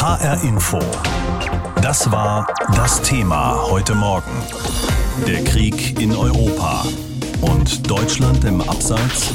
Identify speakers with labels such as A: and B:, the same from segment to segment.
A: HR Info. Das war das Thema heute Morgen. Der Krieg in Europa. Und Deutschland im Abseits?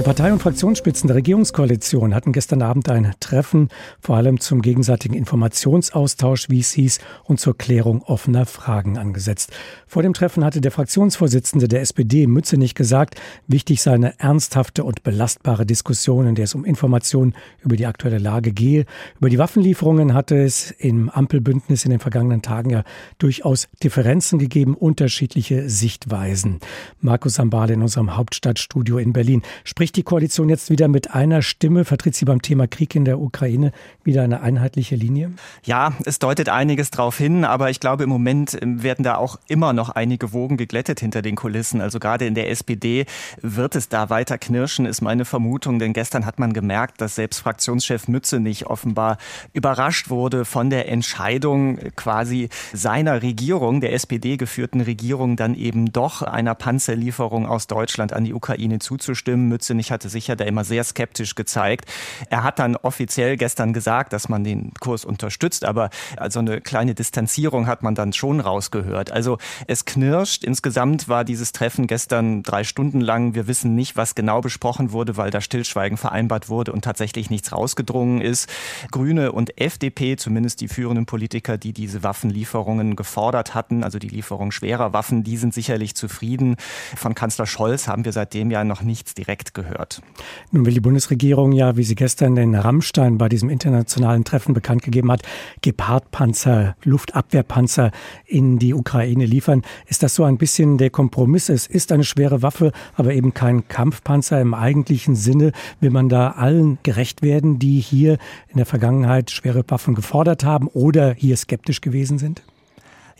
B: Die Partei- und Fraktionsspitzen der Regierungskoalition hatten gestern Abend ein Treffen, vor allem zum gegenseitigen Informationsaustausch, wie es hieß, und zur Klärung offener Fragen angesetzt. Vor dem Treffen hatte der Fraktionsvorsitzende der SPD Mützenich gesagt, wichtig sei eine ernsthafte und belastbare Diskussion, in der es um Informationen über die aktuelle Lage gehe. Über die Waffenlieferungen hatte es im Ampelbündnis in den vergangenen Tagen ja durchaus Differenzen gegeben, unterschiedliche Sichtweisen. Markus Sambale in unserem Hauptstadtstudio in Berlin spricht spricht die Koalition jetzt wieder mit einer Stimme? Vertritt sie beim Thema Krieg in der Ukraine wieder eine einheitliche Linie?
C: Ja, es deutet einiges darauf hin, aber ich glaube, im Moment ähm, werden da auch immer noch einige Wogen geglättet hinter den Kulissen. Also gerade in der SPD wird es da weiter knirschen, ist meine Vermutung. Denn gestern hat man gemerkt, dass selbst Fraktionschef Mützenich offenbar überrascht wurde von der Entscheidung quasi seiner Regierung, der SPD geführten Regierung, dann eben doch einer Panzerlieferung aus Deutschland an die Ukraine zuzustimmen. Mützenich König hatte sich ja da immer sehr skeptisch gezeigt. Er hat dann offiziell gestern gesagt, dass man den Kurs unterstützt, aber also eine kleine Distanzierung hat man dann schon rausgehört. Also es knirscht. Insgesamt war dieses Treffen gestern drei Stunden lang. Wir wissen nicht, was genau besprochen wurde, weil da Stillschweigen vereinbart wurde und tatsächlich nichts rausgedrungen ist. Grüne und FDP, zumindest die führenden Politiker, die diese Waffenlieferungen gefordert hatten, also die Lieferung schwerer Waffen, die sind sicherlich zufrieden. Von Kanzler Scholz haben wir seitdem ja noch nichts direkt gehört gehört.
B: Nun will die Bundesregierung ja, wie sie gestern in Rammstein bei diesem internationalen Treffen bekannt gegeben hat, Gepardpanzer, Luftabwehrpanzer in die Ukraine liefern. Ist das so ein bisschen der Kompromiss? Es ist eine schwere Waffe, aber eben kein Kampfpanzer im eigentlichen Sinne. Will man da allen gerecht werden, die hier in der Vergangenheit schwere Waffen gefordert haben oder hier skeptisch gewesen sind?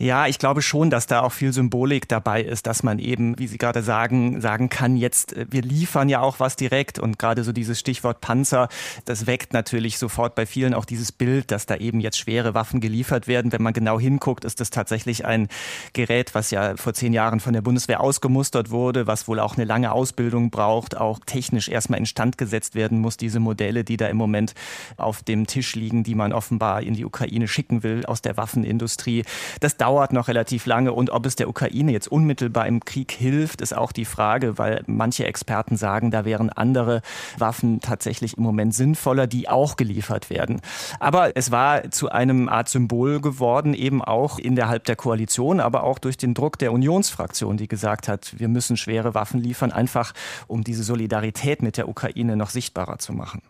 C: Ja, ich glaube schon, dass da auch viel Symbolik dabei ist, dass man eben, wie Sie gerade sagen, sagen kann, jetzt, äh, wir liefern ja auch was direkt und gerade so dieses Stichwort Panzer, das weckt natürlich sofort bei vielen auch dieses Bild, dass da eben jetzt schwere Waffen geliefert werden. Wenn man genau hinguckt, ist das tatsächlich ein Gerät, was ja vor zehn Jahren von der Bundeswehr ausgemustert wurde, was wohl auch eine lange Ausbildung braucht, auch technisch erstmal instand gesetzt werden muss, diese Modelle, die da im Moment auf dem Tisch liegen, die man offenbar in die Ukraine schicken will aus der Waffenindustrie. Das dauert dauert noch relativ lange und ob es der Ukraine jetzt unmittelbar im Krieg hilft, ist auch die Frage, weil manche Experten sagen, da wären andere Waffen tatsächlich im Moment sinnvoller, die auch geliefert werden. Aber es war zu einem Art Symbol geworden, eben auch innerhalb der Koalition, aber auch durch den Druck der Unionsfraktion, die gesagt hat, wir müssen schwere Waffen liefern, einfach um diese Solidarität mit der Ukraine noch sichtbarer zu machen.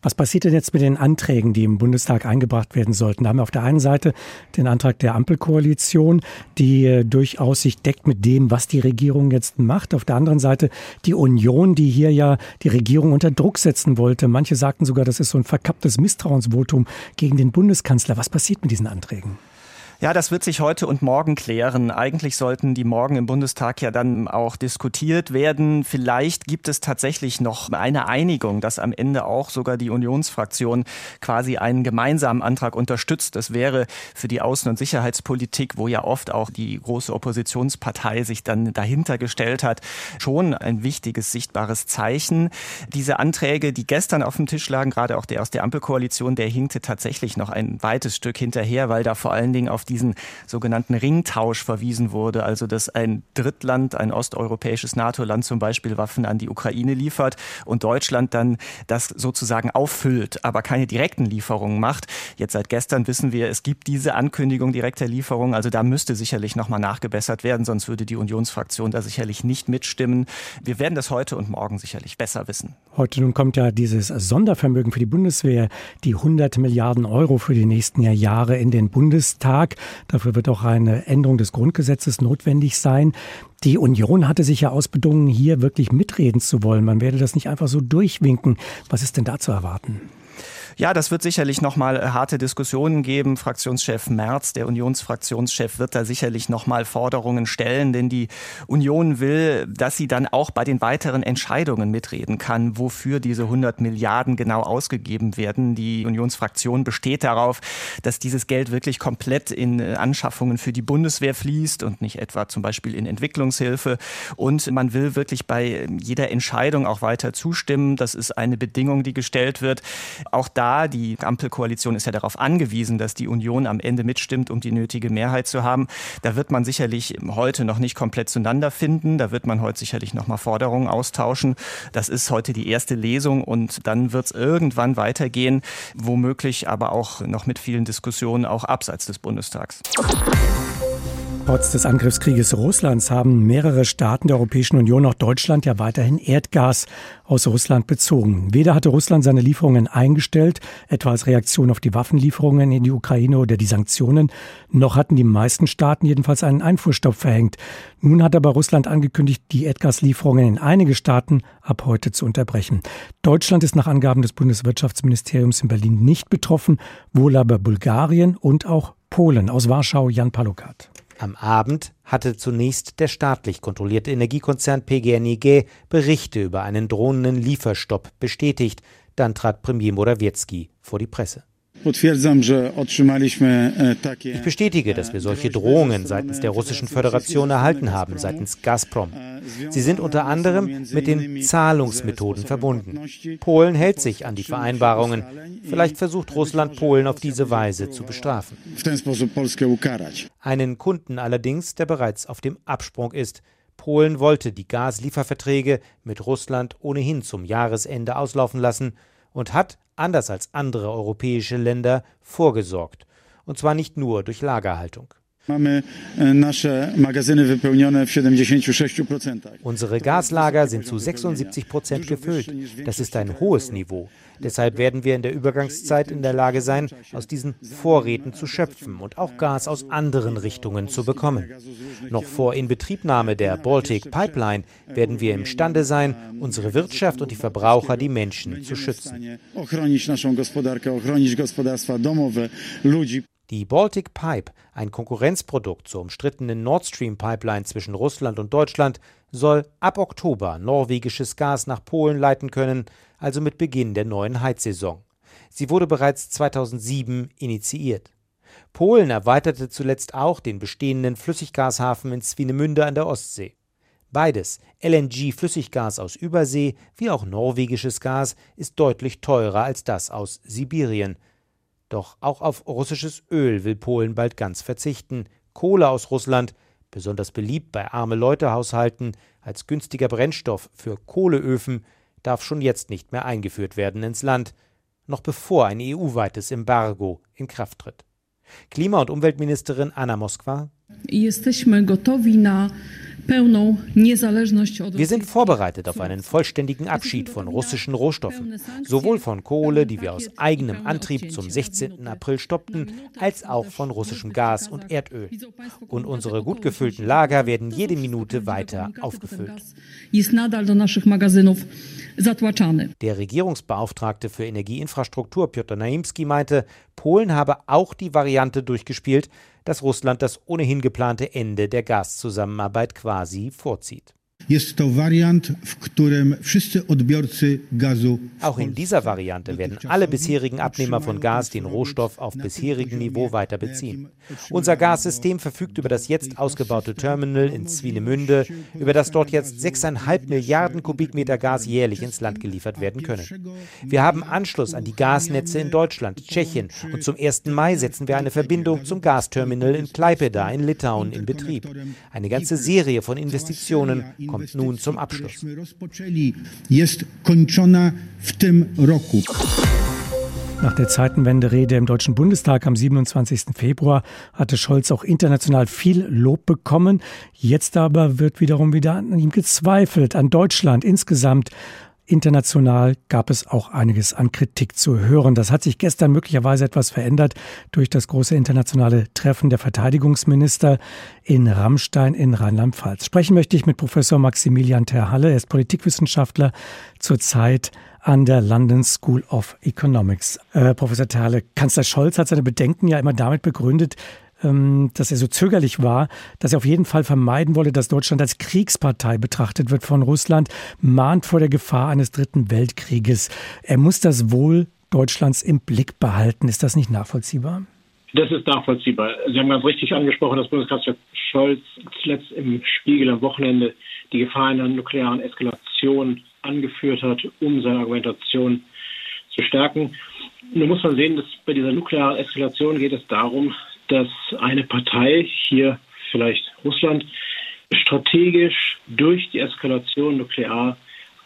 B: Was passiert denn jetzt mit den Anträgen, die im Bundestag eingebracht werden sollten? Da haben wir auf der einen Seite den Antrag der Ampelkoalition, Position, die äh, durchaus sich deckt mit dem, was die Regierung jetzt macht. Auf der anderen Seite die Union, die hier ja die Regierung unter Druck setzen wollte. Manche sagten sogar, das ist so ein verkapptes Misstrauensvotum gegen den Bundeskanzler. Was passiert mit diesen Anträgen?
C: Ja, das wird sich heute und morgen klären. Eigentlich sollten die morgen im Bundestag ja dann auch diskutiert werden. Vielleicht gibt es tatsächlich noch eine Einigung, dass am Ende auch sogar die Unionsfraktion quasi einen gemeinsamen Antrag unterstützt. Das wäre für die Außen- und Sicherheitspolitik, wo ja oft auch die große Oppositionspartei sich dann dahinter gestellt hat, schon ein wichtiges, sichtbares Zeichen. Diese Anträge, die gestern auf dem Tisch lagen, gerade auch der aus der Ampelkoalition, der hinkte tatsächlich noch ein weites Stück hinterher, weil da vor allen Dingen auf diesen sogenannten Ringtausch verwiesen wurde, also dass ein Drittland, ein osteuropäisches NATO-Land zum Beispiel Waffen an die Ukraine liefert und Deutschland dann das sozusagen auffüllt, aber keine direkten Lieferungen macht. Jetzt seit gestern wissen wir, es gibt diese Ankündigung direkter Lieferungen, also da müsste sicherlich nochmal nachgebessert werden, sonst würde die Unionsfraktion da sicherlich nicht mitstimmen. Wir werden das heute und morgen sicherlich besser wissen.
B: Heute nun kommt ja dieses Sondervermögen für die Bundeswehr, die 100 Milliarden Euro für die nächsten Jahre in den Bundestag. Dafür wird auch eine Änderung des Grundgesetzes notwendig sein. Die Union hatte sich ja ausbedungen, hier wirklich mitreden zu wollen. Man werde das nicht einfach so durchwinken. Was ist denn da zu erwarten?
C: Ja, das wird sicherlich nochmal äh, harte Diskussionen geben. Fraktionschef Merz, der Unionsfraktionschef, wird da sicherlich nochmal Forderungen stellen, denn die Union will, dass sie dann auch bei den weiteren Entscheidungen mitreden kann, wofür diese 100 Milliarden genau ausgegeben werden. Die Unionsfraktion besteht darauf, dass dieses Geld wirklich komplett in äh, Anschaffungen für die Bundeswehr fließt und nicht etwa zum Beispiel in Entwicklungshilfe. Und man will wirklich bei jeder Entscheidung auch weiter zustimmen. Das ist eine Bedingung, die gestellt wird. Auch da klar. Die Ampelkoalition ist ja darauf angewiesen, dass die Union am Ende mitstimmt, um die nötige Mehrheit zu haben. Da wird man sicherlich heute noch nicht komplett zueinander finden. Da wird man heute sicherlich noch mal Forderungen austauschen. Das ist heute die erste Lesung und dann wird es irgendwann weitergehen, womöglich aber auch noch mit vielen Diskussionen auch abseits des Bundestags.
B: Trotz des Angriffskrieges Russlands haben mehrere Staaten der Europäischen Union, auch Deutschland, ja weiterhin Erdgas aus Russland bezogen. Weder hatte Russland seine Lieferungen eingestellt, etwa als Reaktion auf die Waffenlieferungen in die Ukraine oder die Sanktionen, noch hatten die meisten Staaten jedenfalls einen Einfuhrstopp verhängt. Nun hat aber Russland angekündigt, die Erdgaslieferungen in einige Staaten ab heute zu unterbrechen. Deutschland ist nach Angaben des Bundeswirtschaftsministeriums in Berlin nicht betroffen, wohl aber Bulgarien und auch Polen. Aus Warschau Jan Palukat.
D: Am Abend hatte zunächst der staatlich kontrollierte Energiekonzern PGNiG Berichte über einen drohenden Lieferstopp bestätigt. Dann trat Premier Morawiecki vor die Presse.
E: E,
D: ich bestätige, dass wir solche Drohungen seitens der Russischen Föderation erhalten haben, seitens Gazprom. Sie sind unter anderem mit den Zahlungsmethoden verbunden. Polen hält sich an die Vereinbarungen. Vielleicht versucht Russland Polen auf diese Weise zu bestrafen. Einen Kunden allerdings, der bereits auf dem Absprung ist. Polen wollte die Gaslieferverträge mit Russland ohnehin zum Jahresende auslaufen lassen und hat, anders als andere europäische Länder, vorgesorgt. Und zwar nicht nur durch Lagerhaltung.
E: E,
D: Unsere Gaslager sind zu 76 Prozent gefüllt. Das ist ein hohes Niveau. Deshalb werden wir in der Übergangszeit in der Lage sein, aus diesen Vorräten zu schöpfen und auch Gas aus anderen Richtungen zu bekommen. Noch vor Inbetriebnahme der Baltic Pipeline werden wir imstande sein, unsere Wirtschaft und die Verbraucher, die Menschen zu schützen. Die Baltic Pipe, ein Konkurrenzprodukt zur umstrittenen Nord Stream Pipeline zwischen Russland und Deutschland, soll ab Oktober norwegisches Gas nach Polen leiten können, also mit Beginn der neuen Heizsaison. Sie wurde bereits 2007 initiiert. Polen erweiterte zuletzt auch den bestehenden Flüssiggashafen in Swinemünde an der Ostsee. Beides, LNG-Flüssiggas aus Übersee wie auch norwegisches Gas, ist deutlich teurer als das aus Sibirien. Doch auch auf russisches Öl will Polen bald ganz verzichten. Kohle aus Russland, besonders beliebt bei arme Leute Haushalten als günstiger Brennstoff für Kohleöfen, darf schon jetzt nicht mehr eingeführt werden ins Land, noch bevor ein EU-weites Embargo in Kraft tritt. Klima- und Umweltministerin Anna Moskwa wir sind vorbereitet auf einen vollständigen Abschied von russischen Rohstoffen, sowohl von Kohle, die wir aus eigenem Antrieb zum 16. April stoppten, als auch von russischem Gas und Erdöl. Und unsere gut gefüllten Lager werden jede Minute weiter aufgefüllt. Der Regierungsbeauftragte für Energieinfrastruktur Piotr Naimski meinte, Polen habe auch die Variante durchgespielt, dass Russland das ohnehin geplante Ende der Gaszusammenarbeit quasi vorzieht.
E: Jest to wariant, w którym wszyscy odbiorcy gazu.
D: Auch in dieser Variante werden alle bisherigen Abnehmer von Gas den Rohstoff auf bisherigem Niveau weiter beziehen. Unser Gassystem verfügt über das jetzt ausgebaute Terminal in Swinemünde, über das dort jetzt 6,5 Milliarden Kubikmeter Gas jährlich ins Land geliefert werden können. Wir haben Anschluss an die Gasnetze in Deutschland, Tschechien und zum 1. Mai setzen wir eine Verbindung zum Gasterminal in Klaipeda in Litauen in Betrieb. Eine ganze Serie von Investitionen kommt kommt nun zum Abschluss.
B: Nach der Zeitenwende-Rede im Deutschen Bundestag am 27. Februar hatte Scholz auch international viel Lob bekommen. Jetzt aber wird wiederum wieder an ihm gezweifelt, an Deutschland insgesamt. International gab es auch einiges an Kritik zu hören. Das hat sich gestern möglicherweise etwas verändert durch das große internationale Treffen der Verteidigungsminister in Rammstein in Rheinland-Pfalz. Sprechen möchte ich mit Professor Maximilian Terhalle. Er ist Politikwissenschaftler zurzeit an der London School of Economics. Äh, Professor Terhalle, Kanzler Scholz hat seine Bedenken ja immer damit begründet, dass er so zögerlich war, dass er auf jeden Fall vermeiden wolle, dass Deutschland als Kriegspartei betrachtet wird von Russland, mahnt vor der Gefahr eines dritten Weltkrieges. Er muss das Wohl Deutschlands im Blick behalten. Ist das nicht nachvollziehbar?
F: Das ist nachvollziehbar. Sie haben ganz richtig angesprochen, dass Bundeskanzler Scholz zuletzt im Spiegel am Wochenende die Gefahr einer nuklearen Eskalation angeführt hat, um seine Argumentation zu stärken. Nun muss man sehen, dass bei dieser nuklearen Eskalation geht es darum, dass eine Partei, hier vielleicht Russland, strategisch durch die Eskalation nuklear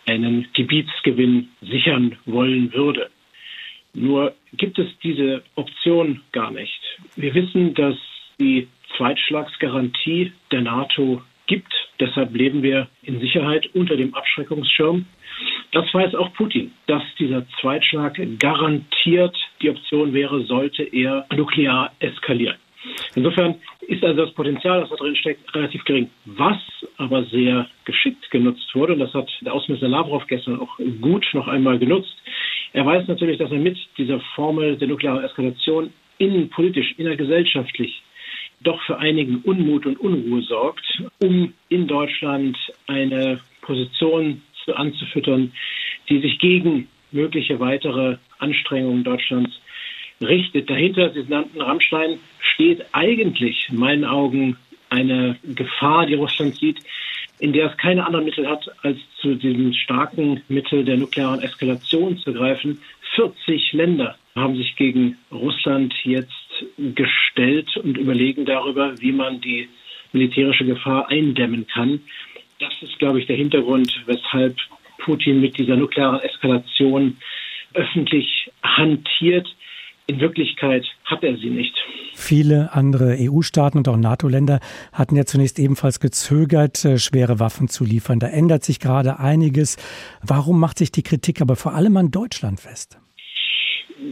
F: einen Gebietsgewinn sichern wollen würde. Nur gibt es diese Option gar nicht. Wir wissen, dass die Zweitschlagsgarantie der NATO gibt. Deshalb leben wir in Sicherheit unter dem Abschreckungsschirm. Das weiß auch Putin, dass dieser Zweitschlag garantiert die Option wäre, sollte er nuklear eskalieren. Insofern ist also das Potenzial, das da drin steckt, relativ gering. Was aber sehr geschickt genutzt wurde, und das hat der Außenminister Lavrov gestern auch gut noch einmal genutzt, er weiß natürlich, dass er mit dieser Formel der nuklearen Eskalation innenpolitisch, innergesellschaftlich doch für einigen Unmut und Unruhe sorgt, um in Deutschland eine Position anzufüttern, die sich gegen mögliche weitere Anstrengungen Deutschlands richtet. Dahinter, Sie nannten Rammstein, steht eigentlich in meinen Augen eine Gefahr, die Russland sieht, in der es keine anderen Mittel hat, als zu diesem starken Mittel der nuklearen Eskalation zu greifen. 40 Länder haben sich gegen Russland jetzt gestellt und überlegen darüber, wie man die militärische Gefahr eindämmen kann. Das ist, glaube ich, der Hintergrund, weshalb Putin mit dieser nuklearen Eskalation öffentlich hantiert. In Wirklichkeit hat er sie nicht.
B: Viele andere EU-Staaten und auch NATO-Länder hatten ja zunächst ebenfalls gezögert, äh, schwere Waffen zu liefern. Da ändert sich gerade einiges. Warum macht sich die Kritik aber vor allem an Deutschland fest?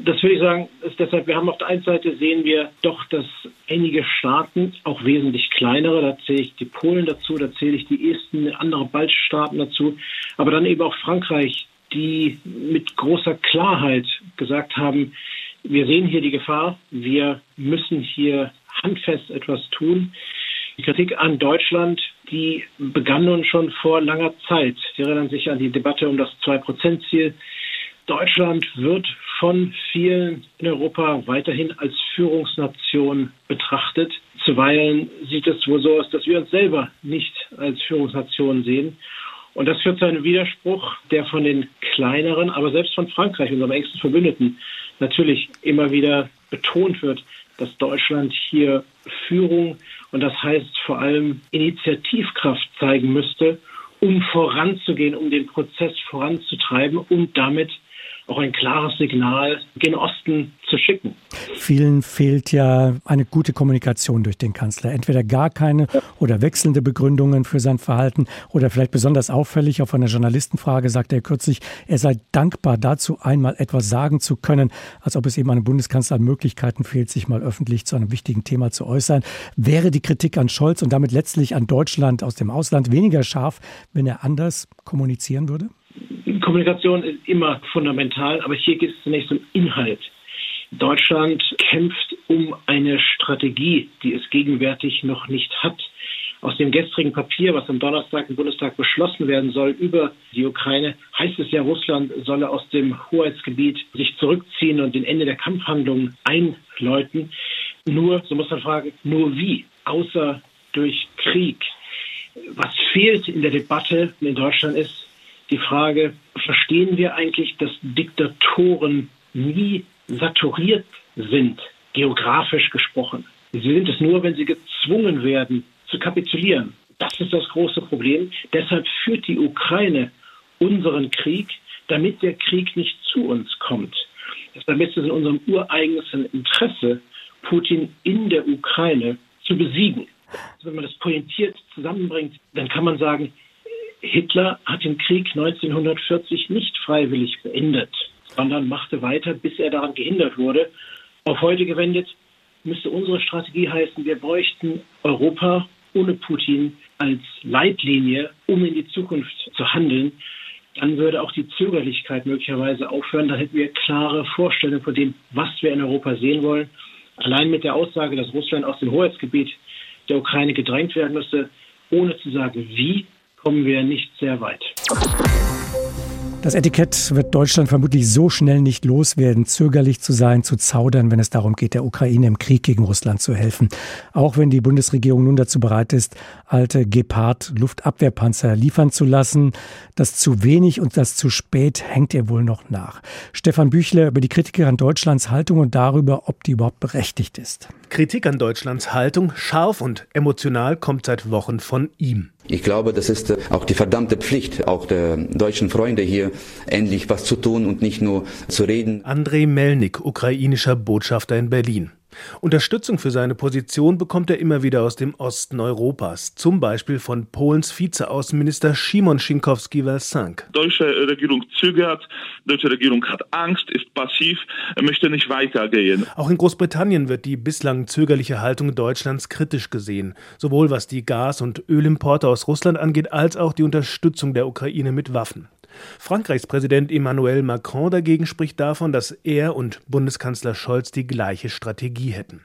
F: Das würde ich sagen, ist deshalb, wir haben auf der einen Seite sehen wir doch, dass einige Staaten, auch wesentlich kleinere, da zähle ich die Polen dazu, da zähle ich die ersten andere baltische Staaten dazu, aber dann eben auch Frankreich, die mit großer Klarheit gesagt haben, wir sehen hier die Gefahr, wir müssen hier handfest etwas tun. Die Kritik an Deutschland, die begann nun schon vor langer Zeit. Sie erinnern sich an die Debatte um das Zwei-Prozent-Ziel. Deutschland wird von vielen in Europa weiterhin als Führungsnation betrachtet. Zuweilen sieht es wohl so aus, dass wir uns selber nicht als Führungsnation sehen. Und das führt zu einem Widerspruch, der von den kleineren, aber selbst von Frankreich, unserem engsten Verbündeten, natürlich immer wieder betont wird, dass Deutschland hier Führung und das heißt vor allem Initiativkraft zeigen müsste, um voranzugehen, um den Prozess voranzutreiben und damit auch ein klares Signal gen Osten zu schicken.
B: Vielen fehlt ja eine gute Kommunikation durch den Kanzler. Entweder gar keine ja. oder wechselnde Begründungen für sein Verhalten oder vielleicht besonders auffällig auf einer Journalistenfrage sagte er kürzlich, er sei dankbar dazu, einmal etwas sagen zu können, als ob es eben einem Bundeskanzler an Möglichkeiten fehlt, sich mal öffentlich zu einem wichtigen Thema zu äußern. Wäre die Kritik an Scholz und damit letztlich an Deutschland aus dem Ausland weniger scharf, wenn er anders kommunizieren würde?
F: Kommunikation ist immer fundamental, aber hier geht es zunächst um Inhalt. Deutschland kämpft um eine Strategie, die es gegenwärtig noch nicht hat. Aus dem gestrigen Papier, was am Donnerstag im Bundestag beschlossen werden soll über die Ukraine, heißt es ja, Russland solle aus dem Hoheitsgebiet sich zurückziehen und den Ende der Kampfhandlungen einläuten. Nur, so muss man fragen, nur wie? Außer durch Krieg. Was fehlt in der Debatte in Deutschland ist, die Frage, verstehen wir eigentlich, dass Diktatoren nie saturiert sind, geografisch gesprochen? Sie sind es nur, wenn sie gezwungen werden zu kapitulieren. Das ist das große Problem. Deshalb führt die Ukraine unseren Krieg, damit der Krieg nicht zu uns kommt. Deshalb ist es in unserem ureigensten Interesse, Putin in der Ukraine zu besiegen. Also wenn man das pointiert zusammenbringt, dann kann man sagen, Hitler hat den Krieg 1940 nicht freiwillig beendet, sondern machte weiter, bis er daran gehindert wurde. Auf heute gewendet müsste unsere Strategie heißen, wir bräuchten Europa ohne Putin als Leitlinie, um in die Zukunft zu handeln. Dann würde auch die Zögerlichkeit möglicherweise aufhören. Dann hätten wir klare Vorstellungen von dem, was wir in Europa sehen wollen. Allein mit der Aussage, dass Russland aus dem Hoheitsgebiet der Ukraine gedrängt werden müsste, ohne zu sagen, wie, kommen wir nicht sehr weit.
B: Das Etikett wird Deutschland vermutlich so schnell nicht loswerden, zögerlich zu sein, zu zaudern, wenn es darum geht, der Ukraine im Krieg gegen Russland zu helfen. Auch wenn die Bundesregierung nun dazu bereit ist, alte Gepard-Luftabwehrpanzer liefern zu lassen. Das zu wenig und das zu spät hängt ihr wohl noch nach. Stefan Büchler über die Kritik an Deutschlands Haltung und darüber, ob die überhaupt berechtigt ist.
G: Kritik an Deutschlands Haltung, scharf und emotional, kommt seit Wochen von ihm.
H: Ich glaube, das ist äh, auch die verdammte Pflicht, auch der deutschen Freunde hier endlich was zu tun und nicht nur zu reden.
G: Andrei Melnik, ukrainischer Botschafter in Berlin. Unterstützung für seine Position bekommt er immer wieder aus dem Osten Europas, zum Beispiel von Polens Vizeaußenminister Szymon Schinkowski-Welsank.
I: Deutsche Regierung zögert, deutsche Regierung hat Angst, ist passiv, möchte nicht weitergehen.
G: Auch in Großbritannien wird die bislang zögerliche Haltung Deutschlands kritisch gesehen, sowohl was die Gas- und Ölimporte aus Russland angeht, als auch die Unterstützung der Ukraine mit Waffen. Frankreichs Präsident Emmanuel Macron dagegen spricht davon, dass er und Bundeskanzler Scholz die gleiche Strategie hätten.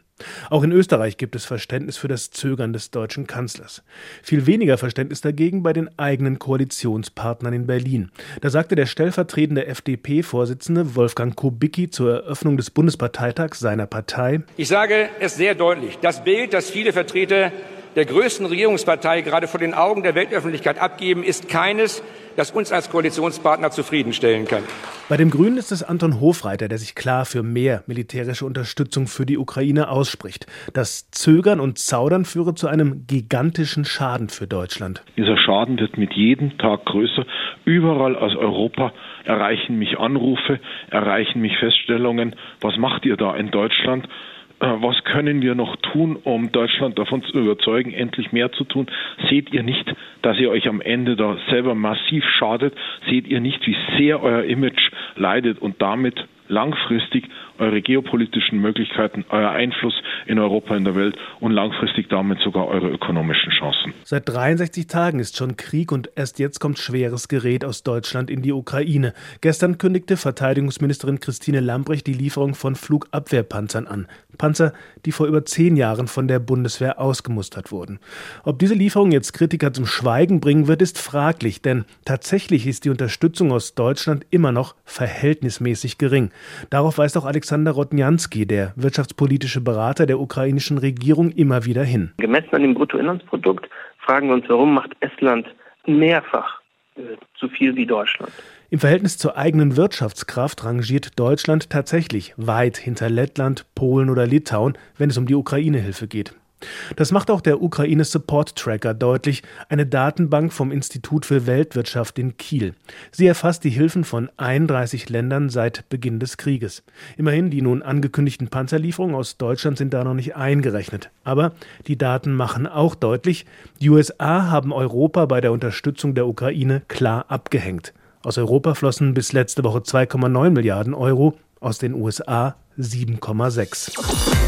G: Auch in Österreich gibt es Verständnis für das Zögern des deutschen Kanzlers. Viel weniger Verständnis dagegen bei den eigenen Koalitionspartnern in Berlin. Da sagte der stellvertretende FDP-Vorsitzende Wolfgang Kubicki zur Eröffnung des Bundesparteitags seiner Partei:
J: Ich sage es sehr deutlich. Das Bild, das viele Vertreter der größten Regierungspartei gerade vor den Augen der Weltöffentlichkeit abgeben, ist keines, das uns als Koalitionspartner zufriedenstellen kann.
G: Bei dem Grünen ist es Anton Hofreiter, der sich klar für mehr militärische Unterstützung für die Ukraine ausspricht. Das Zögern und Zaudern führe zu einem gigantischen Schaden für Deutschland.
K: Dieser Schaden wird mit jedem Tag größer. Überall aus Europa erreichen mich Anrufe, erreichen mich Feststellungen, was macht ihr da in Deutschland? Äh, was können wir noch tun, um Deutschland davon zu überzeugen, endlich mehr zu tun? Seht ihr nicht, dass ihr euch am Ende da selber massiv schadet? Seht ihr nicht, wie sehr euer Image leidet und damit langfristig eure geopolitischen Möglichkeiten, euer Einfluss in Europa, in der Welt und langfristig damit sogar eure ökonomischen Chancen.
G: Seit 63 Tagen ist schon Krieg und erst jetzt kommt schweres Gerät aus Deutschland in die Ukraine. Gestern kündigte Verteidigungsministerin Christine Lambrecht die Lieferung von Flugabwehrpanzern an. Panzer, die vor über zehn Jahren von der Bundeswehr ausgemustert wurden. Ob diese Lieferung jetzt Kritiker zum Schweigen bringen wird, ist fraglich, denn tatsächlich ist die Unterstützung aus Deutschland immer noch verhältnismäßig gering. Darauf weist auch Alexander Rodnjanski, der wirtschaftspolitische Berater der ukrainischen Regierung, immer wieder hin.
L: Gemessen an dem Bruttoinlandsprodukt fragen wir uns, warum macht Estland mehrfach äh, zu viel wie Deutschland.
G: Im Verhältnis zur eigenen Wirtschaftskraft rangiert Deutschland tatsächlich weit hinter Lettland, Polen oder Litauen, wenn es um die Ukraine-Hilfe geht. Das macht auch der Ukraine Support Tracker deutlich, eine Datenbank vom Institut für Weltwirtschaft in Kiel. Sie erfasst die Hilfen von 31 Ländern seit Beginn des Krieges. Immerhin, die nun angekündigten Panzerlieferungen aus Deutschland sind da noch nicht eingerechnet. Aber die Daten machen auch deutlich, die USA haben Europa bei der Unterstützung der Ukraine klar abgehängt. Aus Europa flossen bis letzte Woche 2,9 Milliarden Euro, aus den USA 7,6.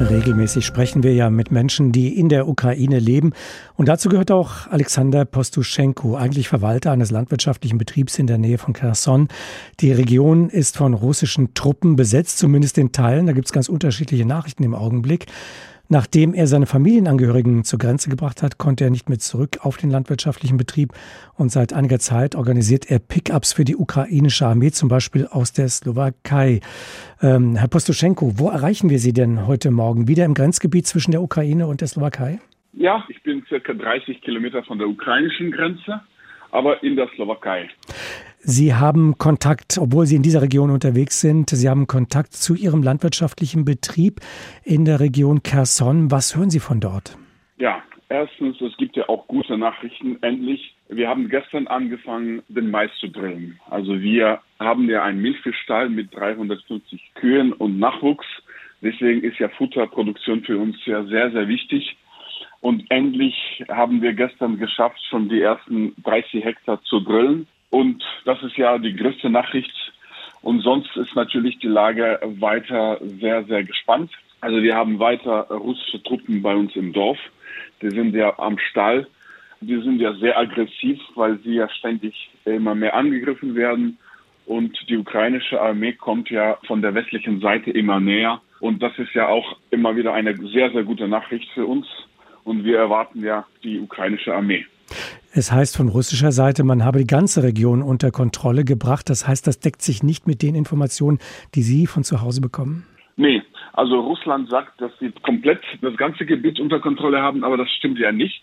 B: Regelmäßig sprechen wir ja mit Menschen, die in der Ukraine leben. Und dazu gehört auch Alexander Postuschenko, eigentlich Verwalter eines landwirtschaftlichen Betriebs in der Nähe von Kherson. Die Region ist von russischen Truppen besetzt, zumindest in Teilen. Da gibt es ganz unterschiedliche Nachrichten im Augenblick. Nachdem er seine Familienangehörigen zur Grenze gebracht hat, konnte er nicht mehr zurück auf den landwirtschaftlichen Betrieb und seit einiger Zeit organisiert er Pickups für die ukrainische Armee, zum Beispiel aus der Slowakei. Ähm, Herr Postoschenko, wo erreichen wir Sie denn heute Morgen? Wieder im Grenzgebiet zwischen der Ukraine und der Slowakei?
M: Ja, ich bin circa 30 Kilometer von der ukrainischen Grenze, aber in der Slowakei.
B: Sie haben Kontakt, obwohl Sie in dieser Region unterwegs sind, Sie haben Kontakt zu Ihrem landwirtschaftlichen Betrieb in der Region Kherson. Was hören Sie von dort?
M: Ja, erstens, es gibt ja auch gute Nachrichten. Endlich, wir haben gestern angefangen, den Mais zu drillen. Also wir haben ja einen Milchviehstall mit 350 Kühen und Nachwuchs. Deswegen ist ja Futterproduktion für uns ja sehr, sehr wichtig. Und endlich haben wir gestern geschafft, schon die ersten 30 Hektar zu drillen. Und das ist ja die größte Nachricht. Und sonst ist natürlich die Lage weiter sehr, sehr gespannt. Also wir haben weiter russische Truppen bei uns im Dorf. Die sind ja am Stall. Die sind ja sehr aggressiv, weil sie ja ständig immer mehr angegriffen werden. Und die ukrainische Armee kommt ja von der westlichen Seite immer näher. Und das ist ja auch immer wieder eine sehr, sehr gute Nachricht für uns. Und wir erwarten ja die ukrainische Armee.
B: Es heißt von russischer Seite, man habe die ganze Region unter Kontrolle gebracht. Das heißt, das deckt sich nicht mit den Informationen, die Sie von zu Hause bekommen?
M: Nee, also Russland sagt, dass sie komplett das ganze Gebiet unter Kontrolle haben, aber das stimmt ja nicht.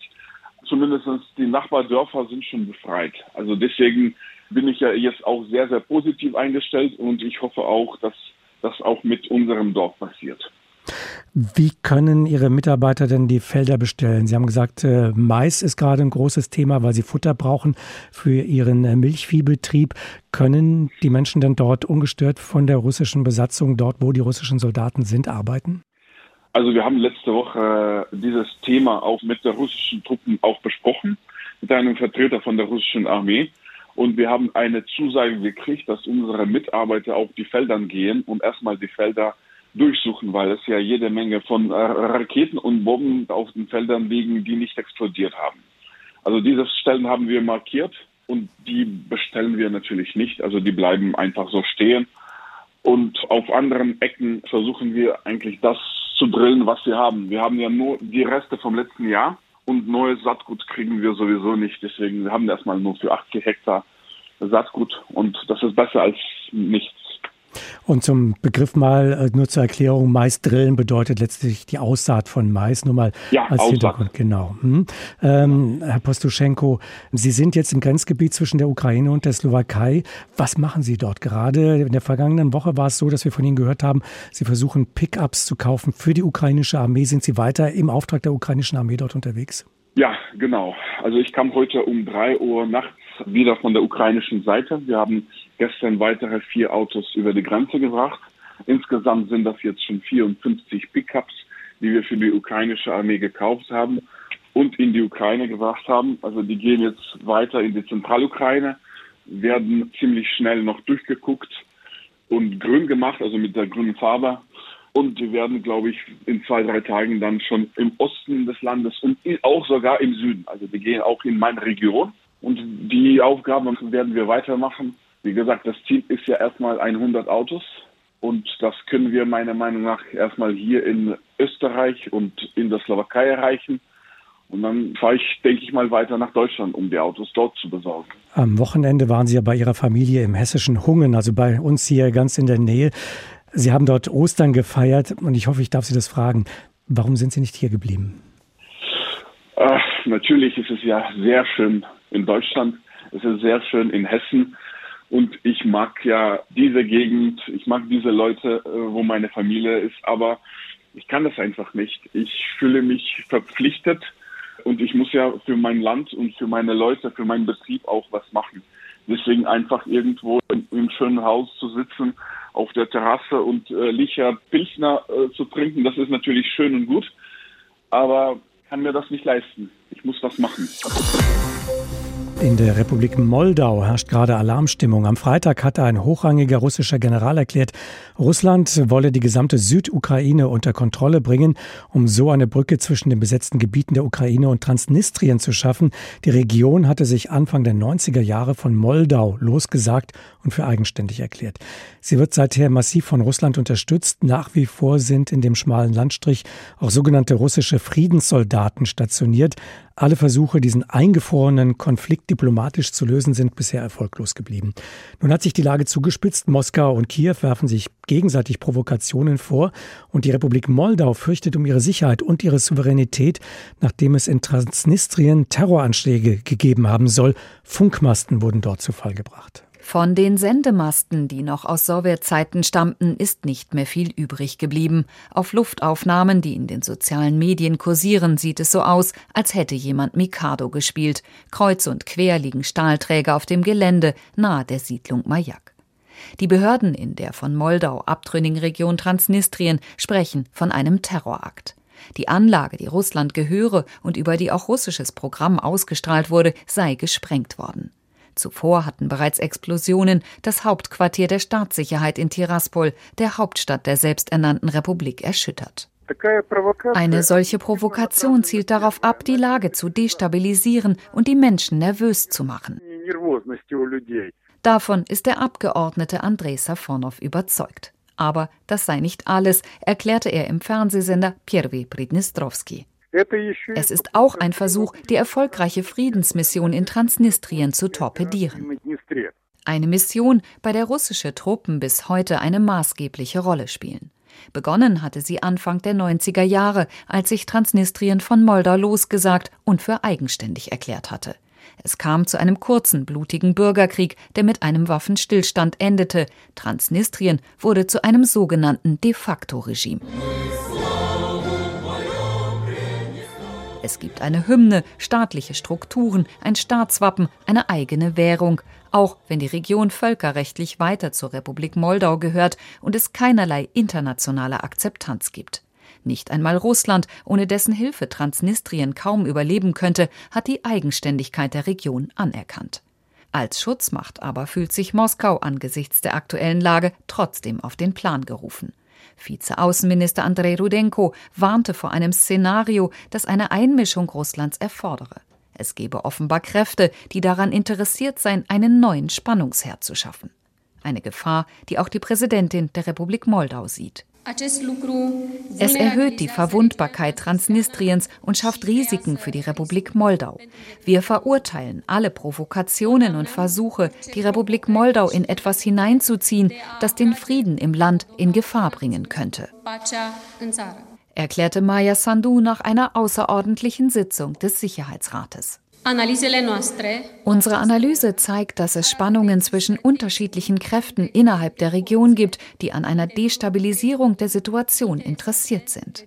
M: Zumindest die Nachbardörfer sind schon befreit. Also deswegen bin ich ja jetzt auch sehr, sehr positiv eingestellt und ich hoffe auch, dass das auch mit unserem Dorf passiert.
B: Wie können Ihre Mitarbeiter denn die Felder bestellen? Sie haben gesagt, äh, Mais ist gerade ein großes Thema, weil Sie Futter brauchen für Ihren äh, Milchviehbetrieb. Können die Menschen denn dort ungestört von der russischen Besatzung, dort wo die russischen Soldaten sind, arbeiten?
M: Also wir haben letzte Woche äh, dieses Thema auch mit der russischen Truppen auch besprochen, mit einem Vertreter von der russischen Armee. Und wir haben eine Zusage gekriegt, dass unsere Mitarbeiter auf die Feldern gehen und erstmal die Felder durchsuchen, weil es ja jede Menge von äh, Raketen und Bomben auf den Feldern liegen, die nicht explodiert haben. Also diese Stellen haben wir markiert und die bestellen wir natürlich nicht. Also die bleiben einfach so stehen. Und auf anderen Ecken versuchen wir eigentlich das zu drillen, was wir haben. Wir haben ja nur die Reste vom letzten Jahr und neues Saatgut kriegen wir sowieso nicht. Deswegen wir haben erstmal nur für 80 Hektar Saatgut und das ist besser als nichts.
B: Und zum Begriff mal äh, nur zur Erklärung, Mais drillen bedeutet letztlich die Aussaat von Mais, nur mal
M: ja,
B: als
M: Aussaat.
B: Hintergrund. Genau. Hm. Ähm, Herr Postuschenko, Sie sind jetzt im Grenzgebiet zwischen der Ukraine und der Slowakei. Was machen Sie dort gerade? In der vergangenen Woche war es so, dass wir von Ihnen gehört haben, Sie versuchen Pickups zu kaufen für die ukrainische Armee. Sind Sie weiter im Auftrag der ukrainischen Armee dort unterwegs?
M: Ja, genau. Also ich kam heute um drei Uhr nachts wieder von der ukrainischen Seite. Wir haben gestern weitere vier Autos über die Grenze gebracht. Insgesamt sind das jetzt schon 54 Pickups, die wir für die ukrainische Armee gekauft haben und in die Ukraine gebracht haben. Also die gehen jetzt weiter in die Zentralukraine, werden ziemlich schnell noch durchgeguckt und grün gemacht, also mit der grünen Farbe. Und die werden, glaube ich, in zwei, drei Tagen dann schon im Osten des Landes und auch sogar im Süden. Also die gehen auch in meine Region. Und die Aufgaben werden wir weitermachen. Wie gesagt, das Ziel ist ja erstmal 100 Autos. Und das können wir meiner Meinung nach erstmal hier in Österreich und in der Slowakei erreichen. Und dann fahre ich, denke ich mal, weiter nach Deutschland, um die Autos dort zu besorgen.
B: Am Wochenende waren Sie ja bei Ihrer Familie im hessischen Hungen, also bei uns hier ganz in der Nähe. Sie haben dort Ostern gefeiert und ich hoffe, ich darf Sie das fragen. Warum sind Sie nicht hier geblieben?
M: Ach, natürlich ist es ja sehr schön in Deutschland. Es ist sehr schön in Hessen. Und ich mag ja diese Gegend, ich mag diese Leute, äh, wo meine Familie ist, aber ich kann das einfach nicht. Ich fühle mich verpflichtet und ich muss ja für mein Land und für meine Leute, für meinen Betrieb auch was machen. Deswegen einfach irgendwo im schönen Haus zu sitzen, auf der Terrasse und äh, Licher Pilsner äh, zu trinken, das ist natürlich schön und gut, aber kann mir das nicht leisten. Ich muss was machen.
B: Música In der Republik Moldau herrscht gerade Alarmstimmung. Am Freitag hatte ein hochrangiger russischer General erklärt, Russland wolle die gesamte Südukraine unter Kontrolle bringen, um so eine Brücke zwischen den besetzten Gebieten der Ukraine und Transnistrien zu schaffen. Die Region hatte sich Anfang der 90er Jahre von Moldau losgesagt und für eigenständig erklärt. Sie wird seither massiv von Russland unterstützt. Nach wie vor sind in dem schmalen Landstrich auch sogenannte russische Friedenssoldaten stationiert. Alle Versuche, diesen eingefrorenen Konflikt diplomatisch zu lösen, sind bisher erfolglos geblieben. Nun hat sich die Lage zugespitzt. Moskau und Kiew werfen sich gegenseitig Provokationen vor und die Republik Moldau fürchtet um ihre Sicherheit und ihre Souveränität, nachdem es in Transnistrien Terroranschläge gegeben haben soll. Funkmasten wurden dort zu Fall gebracht.
N: Von den Sendemasten, die noch aus Sowjetzeiten stammten, ist nicht mehr viel übrig geblieben. Auf Luftaufnahmen, die in den sozialen Medien kursieren, sieht es so aus, als hätte jemand Mikado gespielt. Kreuz und quer liegen Stahlträger auf dem Gelände nahe der Siedlung Majak. Die Behörden in der von Moldau abtrünnigen Region Transnistrien sprechen von einem Terrorakt. Die Anlage, die Russland gehöre und über die auch russisches Programm ausgestrahlt wurde, sei gesprengt worden. Zuvor hatten bereits Explosionen das Hauptquartier der Staatssicherheit in Tiraspol, der Hauptstadt der selbsternannten Republik, erschüttert. Eine solche Provokation zielt darauf ab, die Lage zu destabilisieren und die Menschen nervös zu machen. Davon ist der Abgeordnete Andrei Safonov überzeugt. Aber das sei nicht alles, erklärte er im Fernsehsender Pierwi Pridnistrovski. Es ist auch ein Versuch, die erfolgreiche Friedensmission in Transnistrien zu torpedieren. Eine Mission, bei der russische Truppen bis heute eine maßgebliche Rolle spielen. Begonnen hatte sie Anfang der 90er Jahre, als sich Transnistrien von Moldau losgesagt und für eigenständig erklärt hatte. Es kam zu einem kurzen, blutigen Bürgerkrieg, der mit einem Waffenstillstand endete. Transnistrien wurde zu einem sogenannten De facto Regime. Es gibt eine Hymne, staatliche Strukturen, ein Staatswappen, eine eigene Währung, auch wenn die Region völkerrechtlich weiter zur Republik Moldau gehört und es keinerlei internationale Akzeptanz gibt. Nicht einmal Russland, ohne dessen Hilfe Transnistrien kaum überleben könnte, hat die Eigenständigkeit der Region anerkannt. Als Schutzmacht aber fühlt sich Moskau angesichts der aktuellen Lage trotzdem auf den Plan gerufen. Vizeaußenminister Andrei Rudenko warnte vor einem Szenario, das eine Einmischung Russlands erfordere. Es gebe offenbar Kräfte, die daran interessiert seien, einen neuen Spannungsherd zu schaffen. Eine Gefahr, die auch die Präsidentin der Republik Moldau sieht. Es erhöht die Verwundbarkeit Transnistriens und schafft Risiken für die Republik Moldau. Wir verurteilen alle Provokationen und Versuche, die Republik Moldau in etwas hineinzuziehen, das den Frieden im Land in Gefahr bringen könnte. Erklärte Maya Sandu nach einer außerordentlichen Sitzung des Sicherheitsrates. Unsere Analyse zeigt, dass es Spannungen zwischen unterschiedlichen Kräften innerhalb der Region gibt, die an einer Destabilisierung der Situation interessiert sind.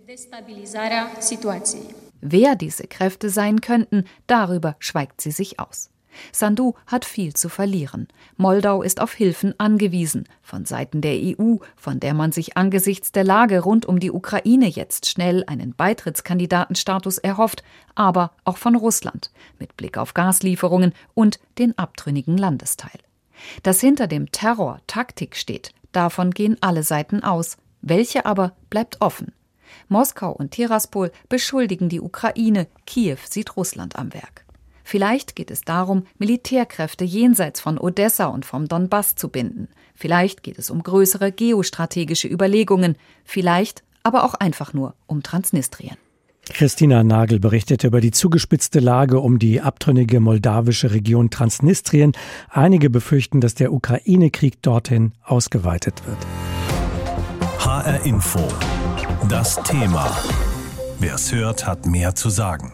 N: Wer diese Kräfte sein könnten, darüber schweigt sie sich aus. Sandu hat viel zu verlieren. Moldau ist auf Hilfen angewiesen, von Seiten der EU, von der man sich angesichts der Lage rund um die Ukraine jetzt schnell einen Beitrittskandidatenstatus erhofft, aber auch von Russland, mit Blick auf Gaslieferungen und den abtrünnigen Landesteil. Dass hinter dem Terror Taktik steht, davon gehen alle Seiten aus. Welche aber bleibt offen. Moskau und Tiraspol beschuldigen die Ukraine, Kiew sieht Russland am Werk. Vielleicht geht es darum, Militärkräfte jenseits von Odessa und vom Donbass zu binden. Vielleicht geht es um größere geostrategische Überlegungen. Vielleicht aber auch einfach nur um Transnistrien.
B: Christina Nagel berichtete über die zugespitzte Lage um die abtrünnige moldawische Region Transnistrien. Einige befürchten, dass der Ukraine-Krieg dorthin ausgeweitet wird.
A: HR Info. Das Thema. Wer es hört, hat mehr zu sagen.